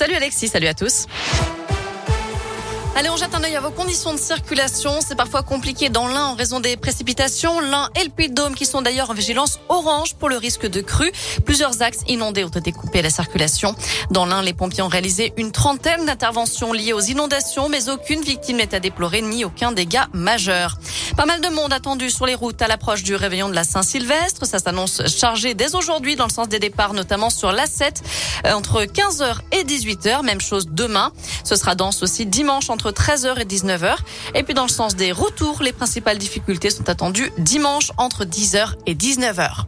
Salut Alexis, salut à tous. Allez, on jette un œil à vos conditions de circulation. C'est parfois compliqué dans l'un en raison des précipitations. L'un et le Puy-de-Dôme qui sont d'ailleurs en vigilance orange pour le risque de crue. Plusieurs axes inondés ont été coupés à la circulation. Dans l'un, les pompiers ont réalisé une trentaine d'interventions liées aux inondations, mais aucune victime n'est à déplorer ni aucun dégât majeur. Pas mal de monde attendu sur les routes à l'approche du réveillon de la Saint-Sylvestre. Ça s'annonce chargé dès aujourd'hui dans le sens des départs, notamment sur l'A7 euh, entre 15h et 18h. Même chose demain. Ce sera dense aussi dimanche 13h et 19h. Et puis dans le sens des retours, les principales difficultés sont attendues dimanche entre 10h et 19h.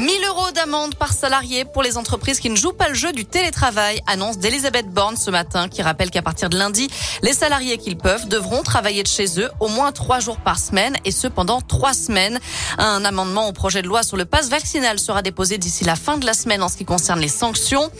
1000 euros d'amende par salarié pour les entreprises qui ne jouent pas le jeu du télétravail, annonce d'Elisabeth Borne ce matin, qui rappelle qu'à partir de lundi, les salariés qu'ils peuvent devront travailler de chez eux au moins trois jours par semaine et ce pendant trois semaines. Un amendement au projet de loi sur le passe vaccinal sera déposé d'ici la fin de la semaine en ce qui concerne les sanctions.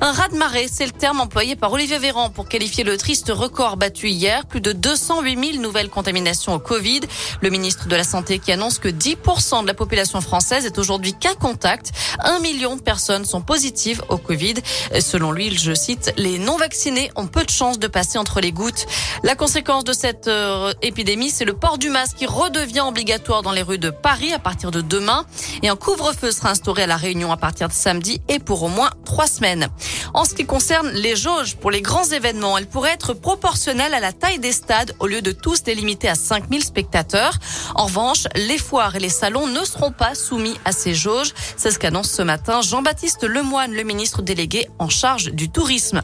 Un raz-de-marée, c'est le terme employé par Olivier Véran pour qualifier le triste record battu hier, plus de 208 000 nouvelles contaminations au Covid. Le ministre de la Santé qui annonce que 10% de la population française est aujourd'hui 4 contacts. Un million de personnes sont positives au Covid. Selon lui, je cite, les non vaccinés ont peu de chances de passer entre les gouttes. La conséquence de cette euh, épidémie, c'est le port du masque qui redevient obligatoire dans les rues de Paris à partir de demain et un couvre-feu sera instauré à la Réunion à partir de samedi et pour au moins trois semaines. En ce qui concerne les jauges pour les grands événements, elles pourraient être proportionnelles à la taille des stades au lieu de tous les limiter à 5000 spectateurs. En revanche, les foires et les salons ne seront pas soumis à ces jauges. C'est ce qu'annonce ce matin Jean-Baptiste Lemoine, le ministre délégué en charge du tourisme.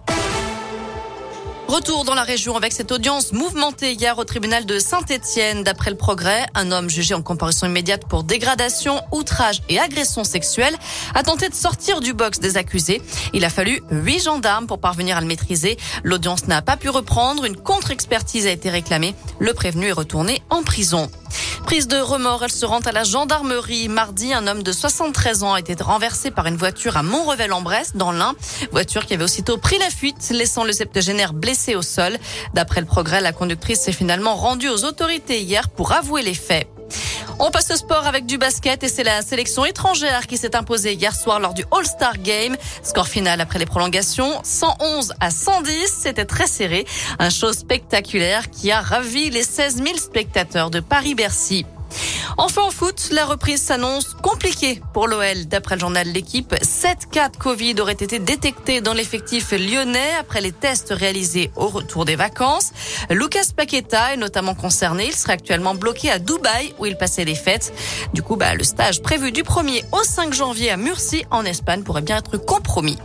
Retour dans la région avec cette audience mouvementée hier au tribunal de Saint-Étienne. D'après le progrès, un homme jugé en comparution immédiate pour dégradation, outrage et agression sexuelle a tenté de sortir du box des accusés. Il a fallu huit gendarmes pour parvenir à le maîtriser. L'audience n'a pas pu reprendre. Une contre-expertise a été réclamée. Le prévenu est retourné en prison. Prise de remords, elle se rend à la gendarmerie. Mardi, un homme de 73 ans a été renversé par une voiture à Montrevel-en-Bresse, dans l'Ain. Voiture qui avait aussitôt pris la fuite, laissant le septagénaire blessé au sol. D'après le progrès, la conductrice s'est finalement rendue aux autorités hier pour avouer les faits. On passe au sport avec du basket et c'est la sélection étrangère qui s'est imposée hier soir lors du All-Star Game. Score final après les prolongations, 111 à 110. C'était très serré. Un show spectaculaire qui a ravi les 16 000 spectateurs de Paris-Bercy. Enfin en foot, la reprise s'annonce compliquée pour l'OL. D'après le journal L'équipe, 7 cas de Covid auraient été détectés dans l'effectif lyonnais après les tests réalisés au retour des vacances. Lucas Paqueta est notamment concerné. Il serait actuellement bloqué à Dubaï où il passait les fêtes. Du coup, bah, le stage prévu du 1er au 5 janvier à Murcie en Espagne pourrait bien être compromis.